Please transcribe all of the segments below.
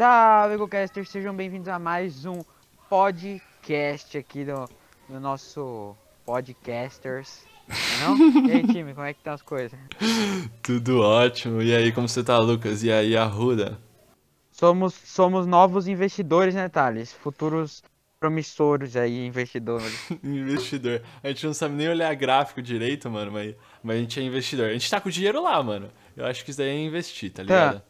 Salve, GoCasters! Sejam bem-vindos a mais um podcast aqui do, do nosso Podcasters. Não? E aí, time, como é que estão as coisas? Tudo ótimo. E aí, como você tá, Lucas? E aí, Arruda? Somos, somos novos investidores, né, Thales? Futuros promissores aí, investidores. investidor. A gente não sabe nem olhar gráfico direito, mano, mas, mas a gente é investidor. A gente tá com o dinheiro lá, mano. Eu acho que isso daí é investir, tá ligado? Tá.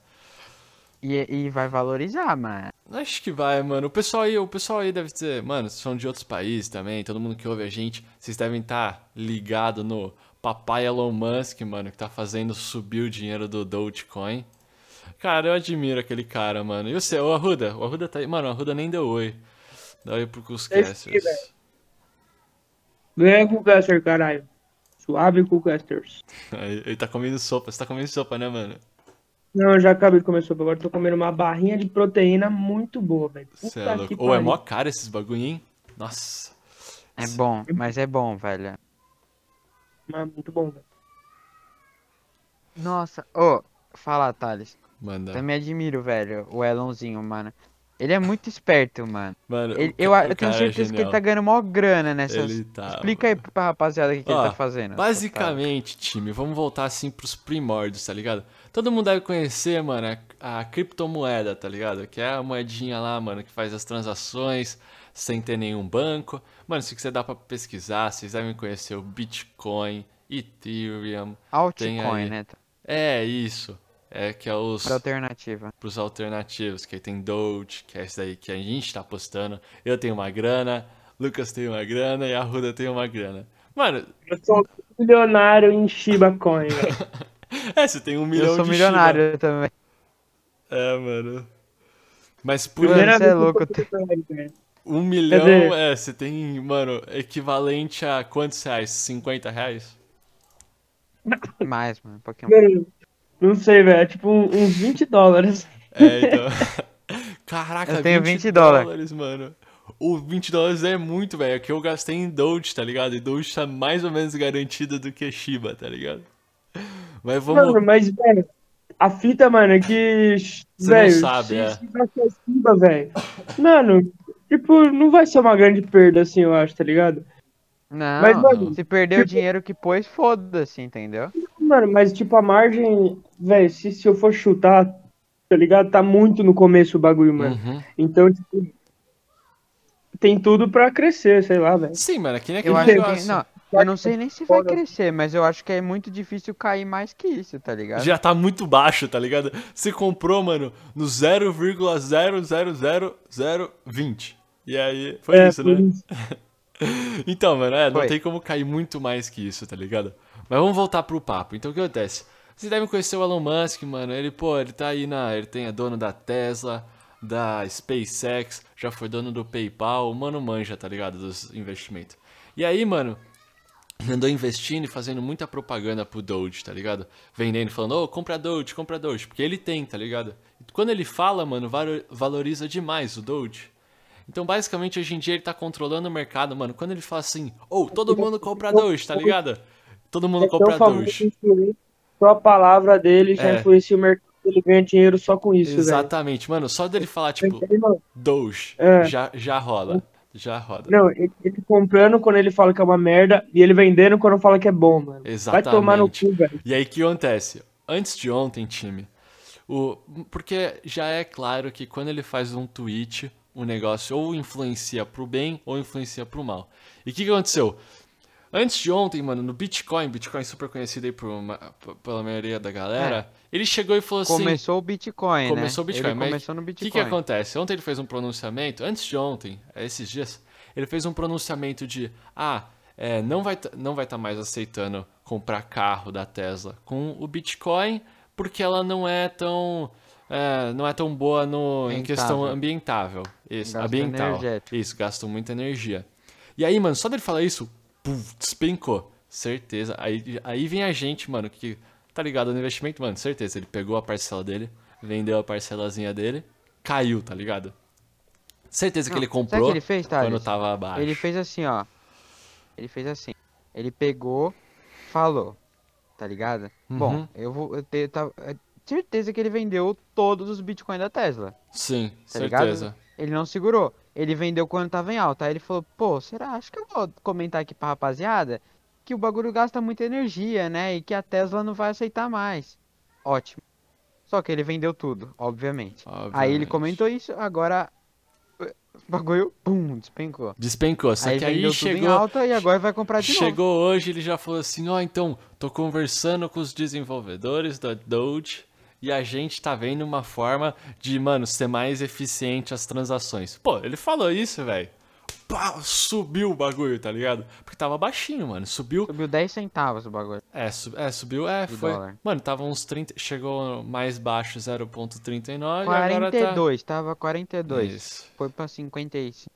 E, e vai valorizar, mano. Acho que vai, mano. O pessoal aí, o pessoal aí deve ter, mano, são de outros países também, todo mundo que ouve a gente, vocês devem estar tá ligado no papai Elon Musk, mano, que tá fazendo subir o dinheiro do Dogecoin. Cara, eu admiro aquele cara, mano. E você, o Arruda? O Arruda tá aí. Mano, o Arruda nem deu oi. Dá oi pro Cuscasters. Vem com o Caster, caralho. Suave com o Casters. Ele tá comendo sopa. Você tá comendo sopa, né, mano? Não, eu já acabei de comer sopa. Agora tô comendo uma barrinha de proteína muito boa, velho. Você é louco. Ou é mó caro esses bagulho, hein? Nossa. É bom, mas é bom, velho. Mas muito bom, velho. Nossa, ô, oh, fala, Thales. Manda. Também admiro, velho, o Elonzinho, mano. Ele é muito esperto, mano. Mano, ele, eu, eu tenho é certeza é que ele tá ganhando maior grana nessas. Ele tá. Explica aí pra rapaziada o que, que ele tá fazendo. Basicamente, time, vamos voltar assim pros primórdios, tá ligado? Todo mundo deve conhecer, mano, a, a criptomoeda, tá ligado? Que é a moedinha lá, mano, que faz as transações sem ter nenhum banco. Mano, se quiser dá pra pesquisar, vocês devem conhecer o Bitcoin, Ethereum. Altcoin, né? É, isso. É que é os. Pra alternativa. Pros alternativos, que aí tem Doge, que é esse daí que a gente tá apostando. Eu tenho uma grana, Lucas tem uma grana e a Ruda tem uma grana. Mano. Eu sou milionário em Shiba Coin, É, você tem um milhão de Eu sou milionário Shiba. também. É, mano. Mas por. Mano, você é louco. Um milhão, é, você tem, mano, equivalente a quantos reais? 50 reais? Mais, mano, um pouquinho mais. Não sei, velho. É tipo uns 20 dólares. É, então. Caraca, eu tenho 20, 20 dólares, dólares, mano. O 20 dólares é muito, velho. É que eu gastei em Doge, tá ligado? E Doge tá mais ou menos garantida do que Shiba, tá ligado? Mas vamos. Mano, mas, velho, a fita, mano, é que. Você véio, não sabe, é. Shiba, velho. Mano, tipo, não vai ser uma grande perda, assim, eu acho, tá ligado? Não, mas, mano, se perder tipo... o dinheiro que pôs, foda-se, entendeu? Mano, mas tipo, a margem, velho, se, se eu for chutar, tá ligado? Tá muito no começo o bagulho, mano. Uhum. Então, tipo, tem tudo pra crescer, sei lá, velho. Sim, mano, aqui nem eu acho que, não, eu não sei nem se vai crescer, mas eu acho que é muito difícil cair mais que isso, tá ligado? Já tá muito baixo, tá ligado? Você comprou, mano, no 0,000020. E aí, foi é, isso, né? Isso. então, mano, é, não tem como cair muito mais que isso, tá ligado? Mas vamos voltar pro papo. Então o que acontece? Vocês devem conhecer o Elon Musk, mano. Ele, pô, ele tá aí na. Ele tem é dono da Tesla, da SpaceX, já foi dono do PayPal. O mano manja, tá ligado? Dos investimentos. E aí, mano, andou investindo e fazendo muita propaganda pro Doge, tá ligado? Vendendo, falando, ô, oh, compra Doge, compra Doge. Porque ele tem, tá ligado? E quando ele fala, mano, valoriza demais o Doge. Então, basicamente, hoje em dia ele tá controlando o mercado, mano. Quando ele fala assim, ou oh, todo mundo compra Doge, tá ligado? Todo mundo é compra Doge. Só a palavra dele já é. influencia o mercado, ele ganha dinheiro só com isso, Exatamente, véio. mano. Só dele falar, tipo, Doge, é. já, já rola. Já roda. Não, ele, ele, comprando quando ele fala que é uma merda e ele vendendo quando fala que é bom, mano. Exatamente. Vai tomar no cu, velho. E aí o que acontece? Antes de ontem, time, o, porque já é claro que quando ele faz um tweet o negócio ou influencia pro bem ou influencia pro mal. E o que, que aconteceu? Antes de ontem, mano, no Bitcoin, Bitcoin super conhecido aí por uma, pela maioria da galera, é. ele chegou e falou assim... Começou o Bitcoin, né? Começou né? o Bitcoin, ele mas começou no Bitcoin. O que, que acontece? Ontem ele fez um pronunciamento, antes de ontem, esses dias, ele fez um pronunciamento de, ah, é, não vai não vai estar tá mais aceitando comprar carro da Tesla com o Bitcoin, porque ela não é tão é, não é tão boa no, em questão ambientável. Isso, Gasto ambiental. Energético. Isso, gastam muita energia. E aí, mano, só dele falar isso, puf, despencou. Certeza. Aí, aí vem a gente, mano, que tá ligado no investimento, mano, certeza. Ele pegou a parcela dele, vendeu a parcelazinha dele, caiu, tá ligado? Certeza Não, que ele comprou que ele fez, quando tava abaixo. Ele fez assim, ó. Ele fez assim. Ele pegou, falou, tá ligado? Uhum. Bom, eu vou. Eu, eu, eu, certeza que ele vendeu todos os bitcoins da Tesla. Sim, tá certeza. Ligado? Ele não segurou. Ele vendeu quando tava em alta. Aí ele falou, pô, será? Acho que eu vou comentar aqui pra rapaziada que o bagulho gasta muita energia, né? E que a Tesla não vai aceitar mais. Ótimo. Só que ele vendeu tudo, obviamente. obviamente. Aí ele comentou isso, agora o bagulho, pum, despencou. Despencou, só aí que aí chegou. Alta e agora vai comprar de chegou novo. hoje, ele já falou assim: ó, oh, então, tô conversando com os desenvolvedores da Doge e a gente tá vendo uma forma de, mano, ser mais eficiente as transações. Pô, ele falou isso, velho subiu o bagulho, tá ligado? Porque tava baixinho, mano. Subiu. Subiu 10 centavos o bagulho. É, sub, é subiu, é, foi. Dólar. Mano, tava uns 30. Chegou mais baixo 0,39. 42, tá... tava 42. Isso. Foi pra 55.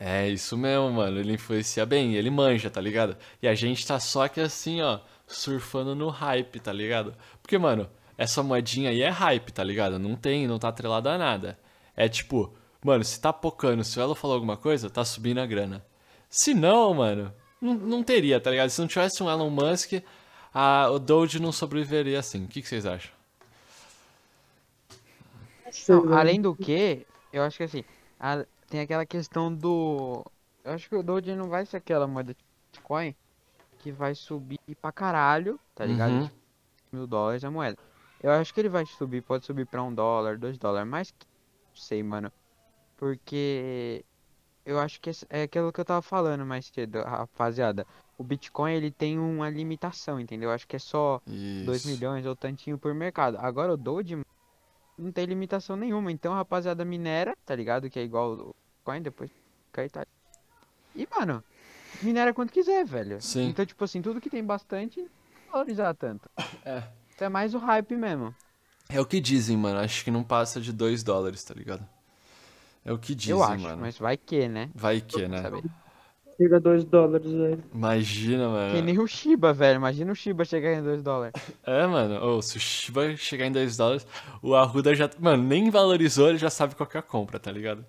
É, isso mesmo, mano. Ele influencia bem, ele manja, tá ligado? E a gente tá só que assim, ó, surfando no hype, tá ligado? Porque, mano, essa moedinha aí é hype, tá ligado? Não tem, não tá atrelada a nada. É tipo, Mano, se tá pocando, se o Elo falou alguma coisa, tá subindo a grana. Se não, mano, não, não teria, tá ligado? Se não tivesse um Elon Musk, a, o Doge não sobreviveria assim. O que, que vocês acham? Não, além do que, eu acho que assim, a, tem aquela questão do. Eu acho que o Doge não vai ser aquela moeda de Bitcoin que vai subir pra caralho, tá ligado? Uhum. Mil dólares a moeda. Eu acho que ele vai subir, pode subir pra um dólar, dois dólares, mas não sei, mano. Porque eu acho que é aquilo que eu tava falando mais cedo, rapaziada. O Bitcoin ele tem uma limitação, entendeu? Eu acho que é só Isso. 2 milhões ou tantinho por mercado. Agora o Doge não tem limitação nenhuma. Então, rapaziada, minera, tá ligado? Que é igual o Bitcoin, depois cai tá. E, mano, minera quanto quiser, velho. Sim. Então, tipo assim, tudo que tem bastante, valorizar tanto. É. Então é mais o hype mesmo. É o que dizem, mano. Acho que não passa de 2 dólares, tá ligado? É o que dizem, Eu acho, mano. mas vai que, né? Vai que, né? Chega a 2 dólares, velho. Imagina, mano. Que nem o Shiba, velho. Imagina o Shiba chegar em 2 dólares. É, mano. Oh, se o Shiba chegar em 2 dólares, o Arruda já. Mano, nem valorizou, ele já sabe qual que é a compra, tá ligado?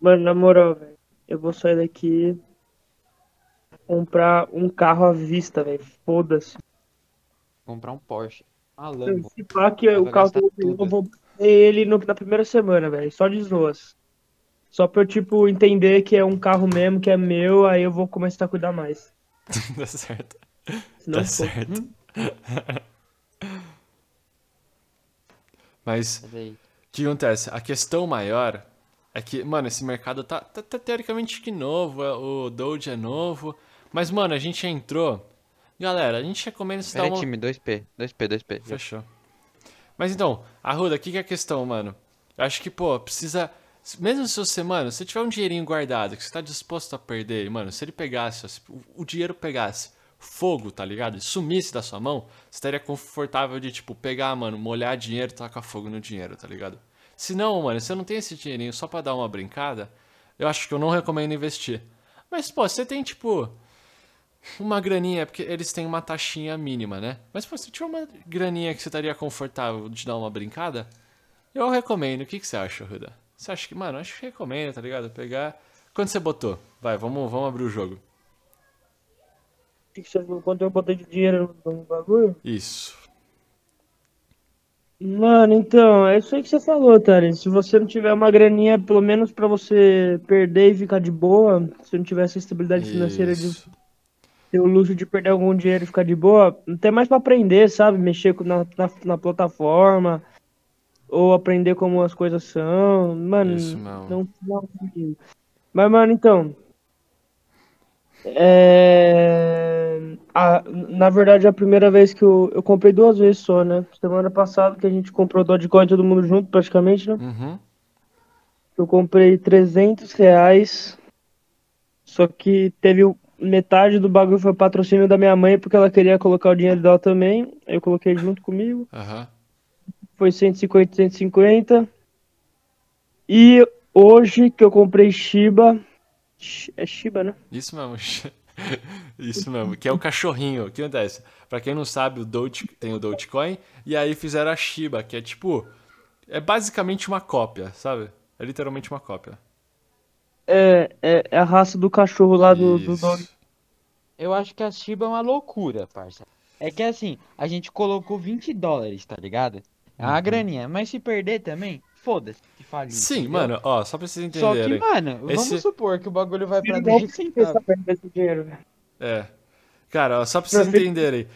Mano, na moral, velho. Eu vou sair daqui. Comprar um carro à vista, velho. Foda-se. Comprar um Porsche. Ah, Lambo. Se pá que o carro que eu vou ele no, na primeira semana, velho. Só de zoas. Só pra eu, tipo, entender que é um carro mesmo, que é meu, aí eu vou começar a cuidar mais. tá certo. Senão tá certo. Mas, o que acontece? A questão maior é que, mano, esse mercado tá, tá, tá teoricamente que novo, é, o Doge é novo, mas, mano, a gente entrou... Galera, a gente recomenda... Pera uma... time, 2P, 2P, 2P. Fechou. Mas então, Arruda, o que, que é a questão, mano? Eu acho que, pô, precisa. Mesmo se você, mano, se tiver um dinheirinho guardado que você tá disposto a perder, mano, se ele pegasse, o dinheiro pegasse fogo, tá ligado? E sumisse da sua mão, você estaria confortável de, tipo, pegar, mano, molhar dinheiro e tacar fogo no dinheiro, tá ligado? Se não, mano, se você não tem esse dinheirinho só pra dar uma brincada, eu acho que eu não recomendo investir. Mas, pô, você tem, tipo, uma graninha, porque eles têm uma taxinha mínima, né? Mas pô, se tiver uma graninha que você estaria confortável de dar uma brincada, eu recomendo. O que, que você acha, Ruda? Você acha que, mano, acho que recomendo, tá ligado? Pegar. Quanto você botou? Vai, vamos, vamos abrir o jogo. Quanto eu botei de dinheiro no bagulho? Isso. Mano, então, é isso aí que você falou, Tari. Se você não tiver uma graninha, pelo menos para você perder e ficar de boa, se não tiver essa estabilidade financeira de ter o luxo de perder algum dinheiro e ficar de boa, não tem mais para aprender, sabe? Mexer na, na, na, plataforma, ou aprender como as coisas são. Mano, Isso, não, não. Mas, mano, então. É... A, na verdade, é a primeira vez que eu, eu comprei duas vezes só, né? Semana passada que a gente comprou Dogecoin todo mundo junto, praticamente, né? Uhum. Eu comprei 300 reais. Só que teve metade do bagulho foi patrocínio da minha mãe, porque ela queria colocar o dinheiro dela também. Eu coloquei junto comigo. Uhum. Foi 150, 150. E hoje que eu comprei Shiba. É Shiba, né? Isso mesmo. Isso mesmo, que é o cachorrinho. O que acontece? Pra quem não sabe, o Doge, tem o Dogecoin, e aí fizeram a Shiba, que é tipo. É basicamente uma cópia, sabe? É literalmente uma cópia. É, é, é a raça do cachorro lá do, do dog. Eu acho que a Shiba é uma loucura, parça. É que assim, a gente colocou 20 dólares, tá ligado? É uma Uhum. graninha. Mas se perder também, foda-se. que falir, Sim, entendeu? mano, ó, só pra vocês Só que, entenderem. mano, Esse- vamos supor que o bagulho vai pra Igual 10 Você centavos. esse dinheiro, velho. É. Cara, ó, só pra vocês entenderem.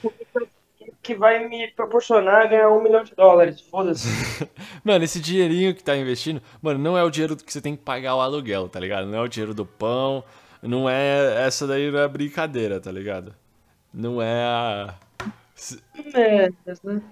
Que vai me proporcionar ganhar um milhão de dólares. Foda-se. Mano, esse dinheirinho que tá investindo, mano, não é o dinheiro que você tem que pagar o aluguel, tá ligado? Não é o dinheiro do pão, não é. Essa daí não é brincadeira, tá ligado? Não é a. É, né?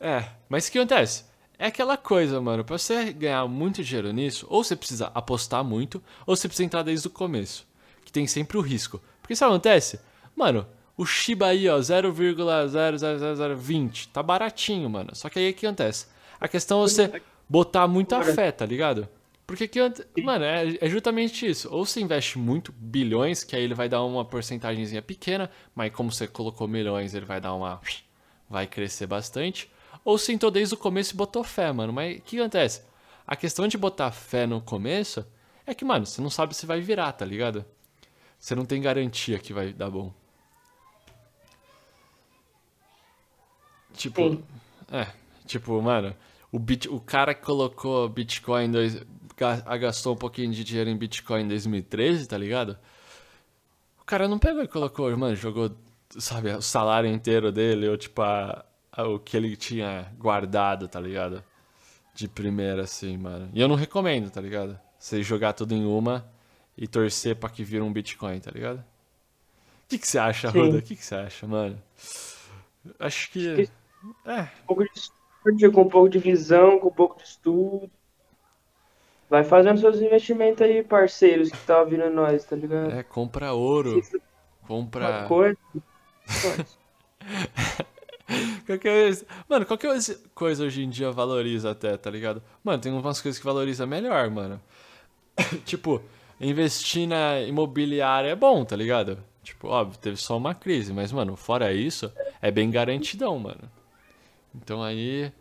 É, mas o que acontece? É aquela coisa, mano, pra você ganhar muito dinheiro nisso, ou você precisa apostar muito, ou você precisa entrar desde o começo. Que tem sempre o risco. Porque sabe o que acontece? Mano, o Shiba aí, ó, 0,00020, tá baratinho, mano. Só que aí o que acontece? A questão é você botar muita fé, tá ligado? Porque que, mano, é, é justamente isso. Ou você investe muito, bilhões, que aí ele vai dar uma porcentagemzinha pequena, mas como você colocou milhões, ele vai dar uma. vai crescer bastante. Ou você entrou desde o começo e botou fé, mano. Mas o que acontece? A questão de botar fé no começo é que, mano, você não sabe se vai virar, tá ligado? Você não tem garantia que vai dar bom. Tipo, Sim. é, tipo, mano, o, bit, o cara que colocou Bitcoin, dois, ga- gastou um pouquinho de dinheiro em Bitcoin em 2013, tá ligado? O cara não pegou e colocou, mano, jogou, sabe, o salário inteiro dele, ou tipo, a, a- o que ele tinha guardado, tá ligado? De primeira, assim, mano. E eu não recomendo, tá ligado? Você jogar tudo em uma e torcer pra que vira um Bitcoin, tá ligado? O que, que você acha, Sim. Ruda? O que, que você acha, mano? Acho que. É, Um pouco de sorte, com um pouco de visão, com um pouco de estudo. Vai fazendo seus investimentos aí, parceiros que tá ouvindo nós, tá ligado? é, compra ouro. Compra. Uma coisa. Qualquer... Mano, qualquer coisa hoje em dia valoriza até, tá ligado? Mano, tem umas coisas que valoriza melhor, mano. tipo, investir na imobiliária é bom, tá ligado? Tipo, óbvio, teve só uma crise, mas, mano, fora isso, é bem garantidão, mano. Então aí,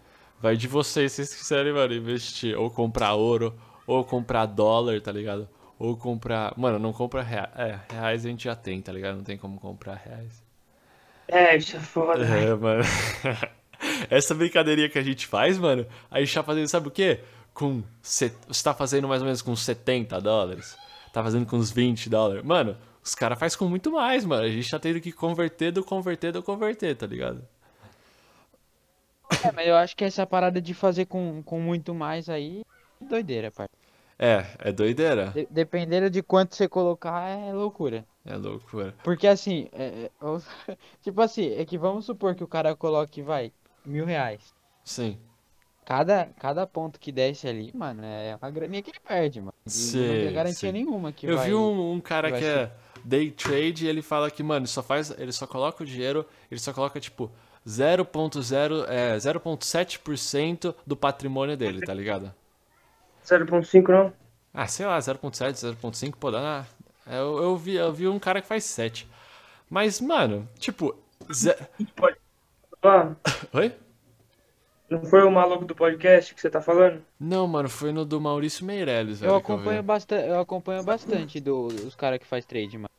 vai de vocês, se vocês quiserem, mano, investir. Ou comprar ouro, ou comprar dólar, tá ligado? Ou comprar. Mano, não compra reais. É, reais a gente já tem, tá ligado? Não tem como comprar reais. É, isso é foda. É, mano. Essa brincadeirinha que a gente faz, mano, a gente tá fazendo, sabe o quê? Com. Você tá fazendo mais ou menos com 70 dólares. Tá fazendo com uns 20 dólares. Mano, os caras fazem com muito mais, mano. A gente tá tendo que converter do converter do converter, tá ligado? É, mas eu acho que essa parada de fazer com, com muito mais aí, é doideira, pai. É, é doideira. De- dependendo de quanto você colocar, é loucura. É loucura. Porque assim, é- é- tipo assim, é que vamos supor que o cara coloque, vai, mil reais. Sim. Cada, cada ponto que desce ali, mano, é uma graninha que ele perde, mano. E não Sim, tem garantia sim. nenhuma que Eu vai... vi um, um cara vai que é day trade e ele fala que, mano, só faz, ele só coloca o dinheiro, ele só coloca tipo 0.0, é, 0.7% do patrimônio dele, tá ligado? 0.5 não? Ah, sei lá, 0.7, 0.5, pô, dá na... eu, eu, vi, eu vi um cara que faz 7. Mas, mano, tipo... ze- Oi? não foi o maluco do podcast que você tá falando? Não, mano, foi no do Maurício Meirelles, velho, Eu acompanho, bastante, eu acompanho bastante do, os caras que faz trade, mano.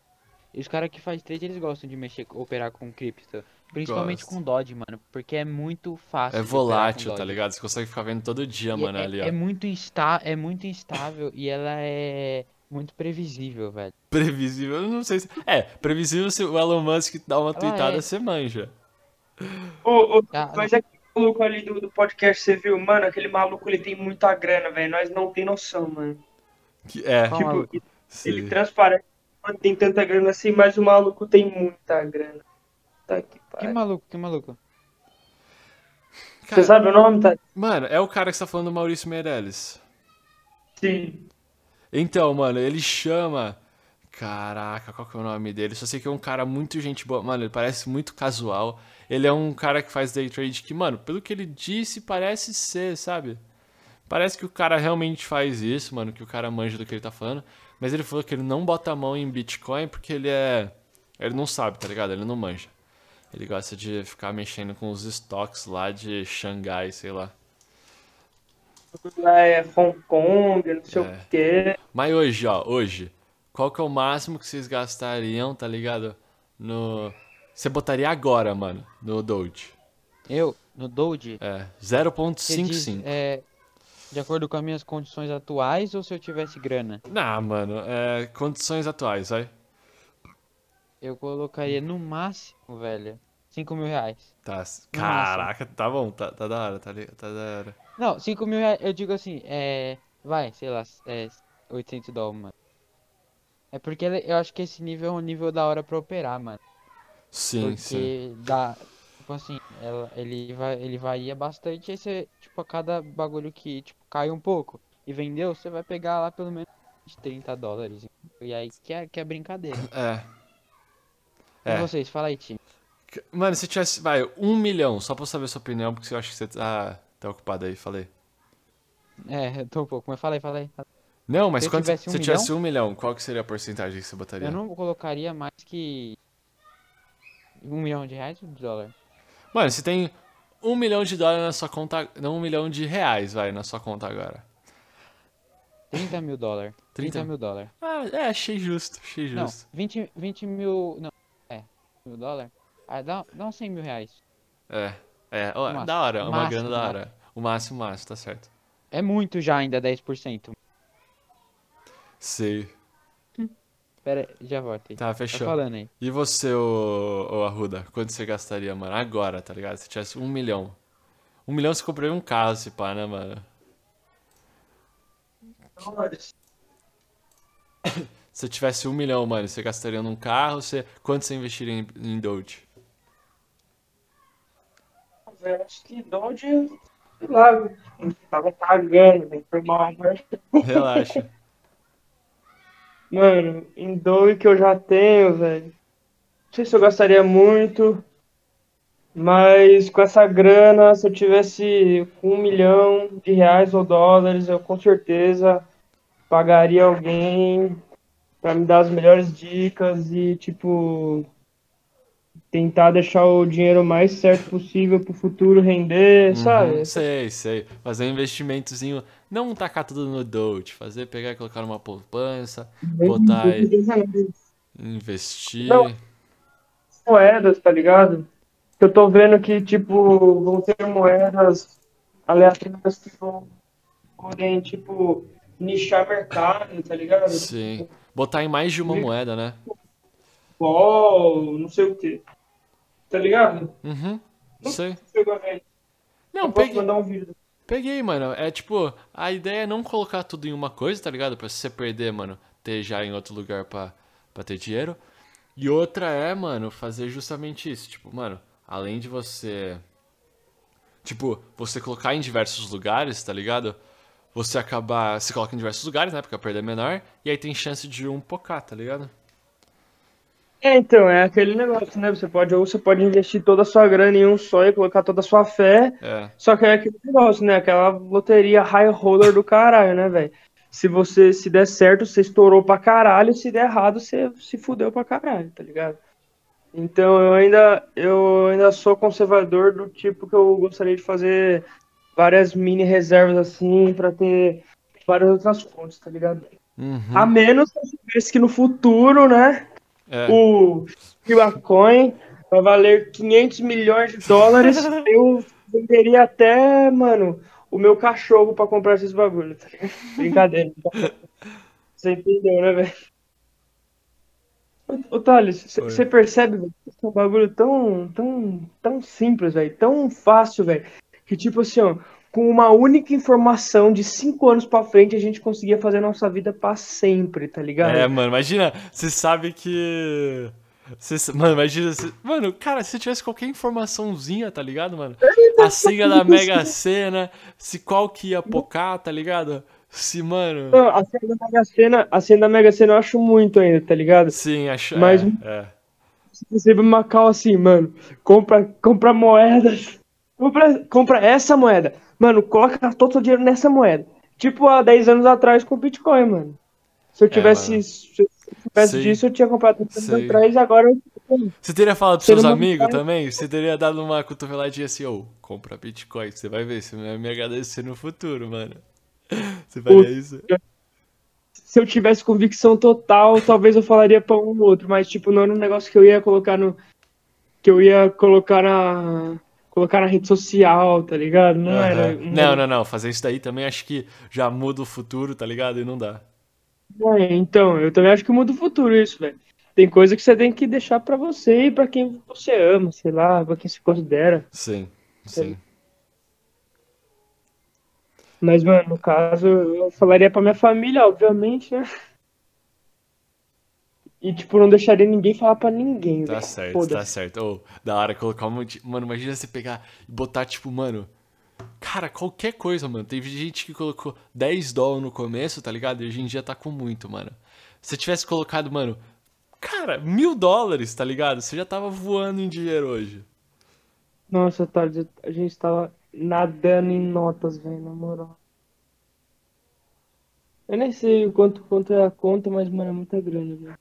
E os caras que faz trade, eles gostam de mexer, operar com cripto. Principalmente Gosto. com Dodge, mano. Porque é muito fácil É volátil, tá ligado? Você consegue ficar vendo todo dia, E mano, é, ali, ó. é muito insta é muito instável e ela é muito previsível, velho. Previsível, eu não sei se... É, previsível se o Elon Musk dá uma Ela tweetada, é. você manja. Ô, ô, Ah, mas aquele maluco ali do, do podcast, você viu? Mano, aquele maluco ele tem muita grana, velho. Nós não tem noção, mano. Que- É, tipo, ele sim. transparece, mano, tem tanta grana assim, mas o maluco tem muita grana. Tá que Que maluco, que maluco. Você Cara, sabe o nome, tá? Mano, é o cara que você tá falando do Maurício Meirelles. Sim. Então, mano, ele chama. Caraca, qual que é o nome dele? Só sei que é um cara muito gente boa. Mano, ele parece muito casual. Ele é um cara que faz day trade que, mano, pelo que ele disse, parece ser, sabe? Parece que o cara realmente faz isso, mano, que o cara manja do que ele tá falando. Mas ele falou que ele não bota a mão em Bitcoin porque ele é. Ele não sabe, tá ligado? Ele não manja. Ele gosta de ficar mexendo com os estoques lá de Xangai, sei lá. Lá é Hong Kong, não sei É. o quê. Mas hoje, ó, hoje, qual que é o máximo que vocês gastariam, tá ligado? No. você botaria agora, mano, no Doge? Eu, no Doge? É, Você 0.55. diz, é, de acordo com as minhas condições atuais ou se eu tivesse grana? Não, mano, é condições atuais, vai. Eu colocaria no máximo, velho, 5 mil reais. Tá, No caraca, tá bom, tá, tá da hora, tá, tá da hora. Não, 5 mil reais, eu digo assim, é. Vai, sei lá, é 800 dólares, mano. É porque eu acho que esse nível é um nível da hora pra operar, mano. Sim, sim. Porque dá. Tipo assim, ela, ele, vai, ele varia bastante. Aí você, tipo, a cada bagulho que tipo, cai um pouco e vendeu, você vai pegar lá pelo menos de 30 dólares. E aí que é, que é brincadeira. É. E É. vocês, fala aí, time. Mano, se tivesse, vai, um milhão, só pra eu saber sua opinião, porque eu acho que você tá, tá ocupado aí, falei. É, eu tô um pouco, mas fala aí, fala aí. Não, mas Se eu quando tivesse um se milhão? tivesse um milhão, qual que seria a porcentagem que você botaria? Eu não colocaria mais que. Um milhão de reais ou de dólar? Mano, você tem um milhão de dólares na sua conta, não um milhão de reais, vai, na sua conta agora. 30 mil dólares. 30 30 mil dólares. Ah, é, achei justo, achei Não, justo. 20, 20 mil. Não, mil dólares. Ah, dá, dá uns 100 mil reais. É, é, ó, máximo. da hora, uma Máximo, grana da hora. O máximo, o máximo, tá certo. É muito já ainda, 10%. Sei. Pera aí, já volto aí. Tá, Tá fechou. falando aí. E você, ô, ô Arruda, quanto você gastaria, mano? Agora, tá ligado? Se tivesse um milhão. Um milhão você compraria um carro, se pá, né, mano? Se tivesse um milhão, mano, você gastaria num carro, você... quanto você investiria em, em Doge? Velho, acho que Doge, sei lá, tava cagando, velho, foi mal, mas... Relaxa. Mano, em Doge que eu já tenho, velho, não sei se eu gastaria muito, mas com essa grana, se eu tivesse um milhão de reais ou dólares, eu com certeza pagaria alguém pra me dar as melhores dicas e, tipo, tentar deixar o dinheiro mais certo possível pro futuro render, sabe? Uhum, sei, sei. Fazer um investimentozinho, não tacar tudo no Doge, fazer, pegar e colocar numa poupança, botar aí, investir. Não. moedas, tá ligado? Eu tô vendo que, tipo, vão ter moedas aleatórias que vão podem, tipo, nichar mercado, tá ligado? Sim. Botar em mais de uma moeda, né? Futebol, não sei o quê. Tá ligado? Uhum, sei. Não, Eu posso peguei, um peguei, mano. É tipo, a ideia é não colocar tudo em uma coisa, tá ligado? Pra você perder, mano, ter já em outro lugar pra, pra ter dinheiro. E outra é, mano, fazer justamente isso. Tipo, mano, além de você. Tipo, você colocar em diversos lugares, tá ligado? Você acabar. Você coloca em diversos lugares, né? Porque a perda é menor. E aí tem chance de um pocar, tá ligado? É, então, é aquele negócio, né? Você pode, ou você pode investir toda a sua grana em um só e colocar toda a sua fé, É. Só que é aquele negócio, né? Aquela loteria high roller do caralho, né, velho? Se você se der certo, você estourou pra caralho, se der errado, você se fudeu pra caralho, tá ligado? Então eu ainda eu ainda sou conservador do tipo que eu gostaria de fazer várias mini reservas assim pra ter várias outras fontes, tá ligado? Uhum. A menos que eu soubesse que no futuro, né, É. o Bitcoin vai valer 500 milhões de dólares, eu venderia até, mano, o meu cachorro pra comprar esses bagulhos. Tá? Brincadeira. Você entendeu, né, velho? Ô, Thales, você percebe, que é um bagulho tão, tão, tão simples, velho, tão fácil, velho, que tipo assim, ó, com uma única informação de cinco anos pra frente a gente conseguia fazer a nossa vida pra sempre, tá ligado? É, mano, imagina, você sabe que. Você, mano, imagina. Mano, cara, se tivesse qualquer informaçãozinha, tá ligado, mano? A senha da Mega Sena, se qual que ia pocar, tá ligado? Se, mano. Não, a cena da Mega Sena, a cena da Mega Sena eu acho muito ainda, tá ligado? Sim, acho. Mas- É, é. Você vê uma cal assim, mano, compra, compra moedas, compra, compra essa moeda, mano, coloca todo o seu dinheiro nessa moeda. Tipo há 10 anos atrás com o Bitcoin, mano. Se eu tivesse, mano. se eu Sei. disso, eu tinha comprado 10 anos atrás e agora eu Você teria falado pros seus amigos também? Você teria dado uma cotoveladinha assim, ô, compra Bitcoin, você vai ver, você vai me agradecer no futuro, mano. Você faria isso? se eu tivesse convicção total, talvez eu falaria pra um ou outro, mas tipo, não era um negócio que eu ia colocar no que eu ia colocar na colocar na rede social, tá ligado? Não Aham. era. Não, não, não. Fazer isso daí também acho que já muda o futuro, tá ligado? E não dá. É, então, eu também acho que muda o futuro isso, velho. Tem coisa que você tem que deixar pra você e pra quem você ama, sei lá, pra quem se considera. Sim, sim. Mas, mano, no caso, eu falaria pra minha família, obviamente, né? E, tipo, não deixaria ninguém falar pra ninguém, Tá velho. certo, Foda-se. tá certo. Ô, da hora colocar um monte. Mano, imagina você pegar e botar, tipo, mano. Cara, qualquer coisa, mano. Teve gente que colocou 10 dólares no começo, tá ligado? E hoje em dia tá com muito, mano. Se você tivesse colocado, mano. Cara, mil dólares, tá ligado? Você já tava voando em dinheiro hoje. Nossa, tarde, a gente tava nadando em notas, velho, na moral. Eu nem sei o quanto, quanto é a conta, mas, mano, é muita grana, velho.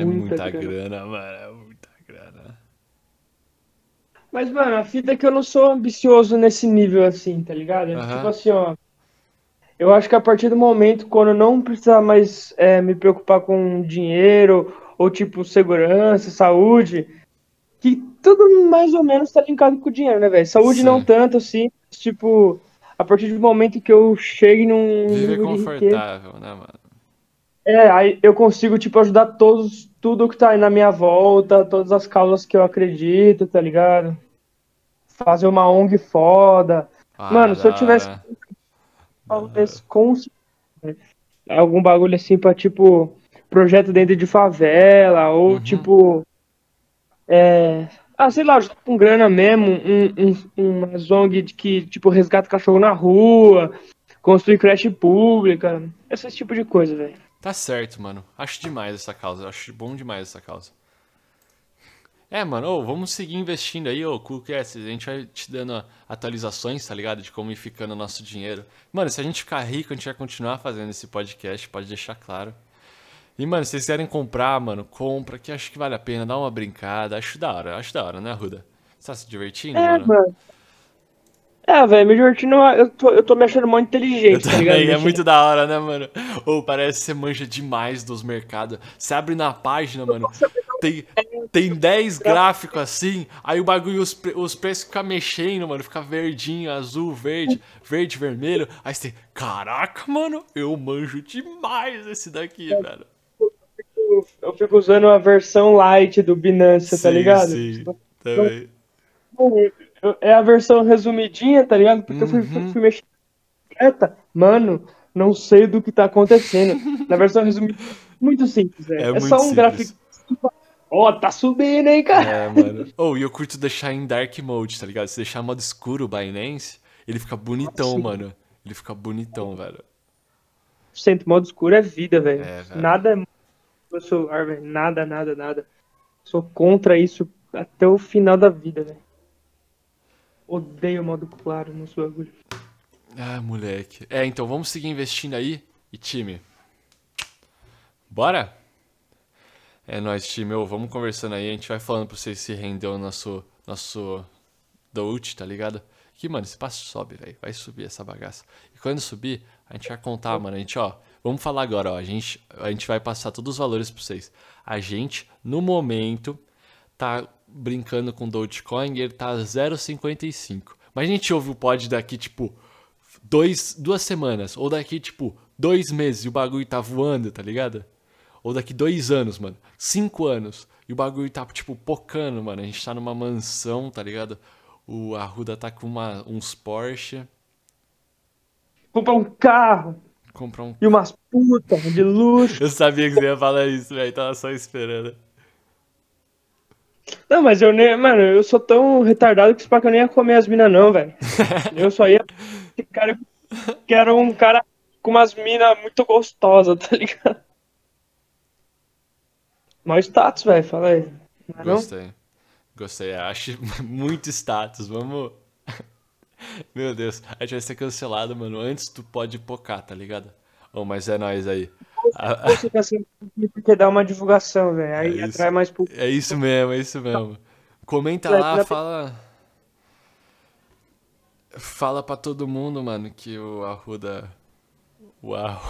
É muita grana, mano. É muita grana. Mas, mano, a fita é que eu não sou ambicioso nesse nível assim, tá ligado? É. Tipo assim, ó. Eu acho que a partir do momento quando eu não precisar mais é, me preocupar com dinheiro ou tipo segurança, saúde, que tudo mais ou menos tá linkado com o dinheiro, né, velho? Saúde não tanto assim, mas, tipo, a partir do momento que eu chegue num Viver de riqueza, confortável, né, mano? É, aí eu consigo, tipo, ajudar todos, tudo que tá aí na minha volta, todas as causas que eu acredito, tá ligado? Fazer uma ONG foda. Ah, Mano, se eu tivesse-. Talvez com né? algum bagulho assim pra, tipo, projeto dentro de favela, ou Uhum. tipo. É. Ah, sei lá, com grana mesmo, um, um, uma ONG de que, tipo, resgata cachorro na rua, construir creche pública, esse tipo de coisa, velho. Tá certo, mano. Acho demais essa causa. Acho bom demais essa causa. É, mano, ô, vamos seguir investindo aí, ô, Coolcast. A gente vai te dando atualizações, tá ligado? De como ir ficando o nosso dinheiro. Mano, se a gente ficar rico, a gente vai continuar fazendo esse podcast, pode deixar claro. E, mano, se vocês quiserem comprar, mano, compra, que acho que vale a pena, dá uma brincada. Acho da hora, acho da hora, né, Ruda? Você tá se divertindo, É, mano? mano. É, velho, me divertindo, eu tô, eu tô me achando muito Eu inteligente, tá ligado? é Mexendo- muito da hora, né, mano? Ou parece que você manja demais dos mercados. Você abre na página, mano, tem, tem 10 gráficos assim, aí o bagulho, os, os preços ficam mexendo, mano, fica verdinho, azul, verde, verde, vermelho. Aí você tem, caraca, mano, eu manjo demais esse daqui, velho. Eu fico usando a versão light do Binance, tá Sim, ligado? sim, também. Eu- É a versão resumidinha, tá ligado? Porque eu fui, Uhum. fui mexer direta. Mano, não sei do que tá acontecendo. Na versão resumida, muito simples, velho. É É, muito só um simples. gráfico. Ó, tá subindo, hein, cara? É, mano. Ou, e eu curto deixar em dark mode, tá ligado? Se deixar modo escuro o Binance, ele fica bonitão, Sim. mano. Ele fica bonitão, velho. 100% modo escuro é vida, velho. É, velho. nada é celular, velho. Nada, nada, nada. Sou contra isso até o final da vida, velho. Odeio modo claro nos bagulho. Ah, moleque. É, então vamos seguir investindo aí. E time? Bora? É nóis, time. Ô, vamos conversando aí. A gente vai falando pra vocês se render o nosso, nosso Dout, tá ligado? Que, mano, esse passo sobe, velho. Vai subir essa bagaça. E quando subir, a gente vai contar, mano. A gente, ó. Vamos falar agora, ó. A gente, a gente vai passar todos os valores pra vocês. A gente, no momento, tá brincando com Dogecoin e ele tá 0,55. Mas a gente ouve o pod daqui, tipo, dois, duas semanas. Ou daqui, tipo, dois meses e o bagulho tá voando, tá ligado? Ou daqui dois anos, mano. Cinco anos. E o bagulho tá, tipo, pocando, mano. A gente tá numa mansão, tá ligado? O Arruda tá com uma, uns Porsche. Comprar um carro Comprar um. e umas putas de luxo. Eu sabia que você ia falar isso, velho. Tava só esperando. Não, mas eu nem. Mano, eu sou tão retardado que esse que eu nem ia comer as minas, não, velho. Eu só ia. Cara que era um cara com umas minas muito gostosas, tá ligado? Mó status, velho, fala aí. Não é não? Gostei. Gostei. Acho muito status. Vamos. Meu Deus. A gente vai ser cancelado, mano. Antes tu pode pocar, tá ligado? Oh, mas é nóis aí. A- Você quer ser porque dá uma divulgação, velho. Aí É atrai mais público. É isso mesmo, é isso mesmo. Comenta lá, fala. Fala pra todo mundo, mano, que o Arruda. Uau.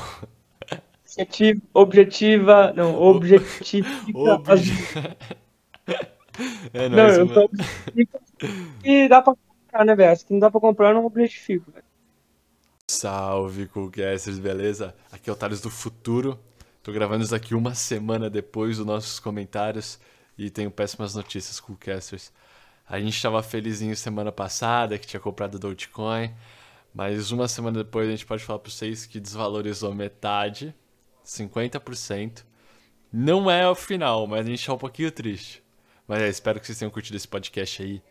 Objetivo, objetiva. Não, objetifica as Obje... É nóis, não, eu tô... E dá pra comprar, né, velho? Se não dá pra comprar, eu não objetifico, velho. Salve, Coolcasters, beleza? Aqui é o Thales do Futuro. Tô gravando isso aqui uma semana depois dos nossos comentários e tenho péssimas notícias, Coolcasters. A gente estava felizinho semana passada que tinha comprado Dogecoin, mas uma semana depois a gente pode falar para vocês que desvalorizou metade, 50%. Não é o final, mas a gente tá um pouquinho triste. Mas é, espero que vocês tenham curtido esse podcast aí.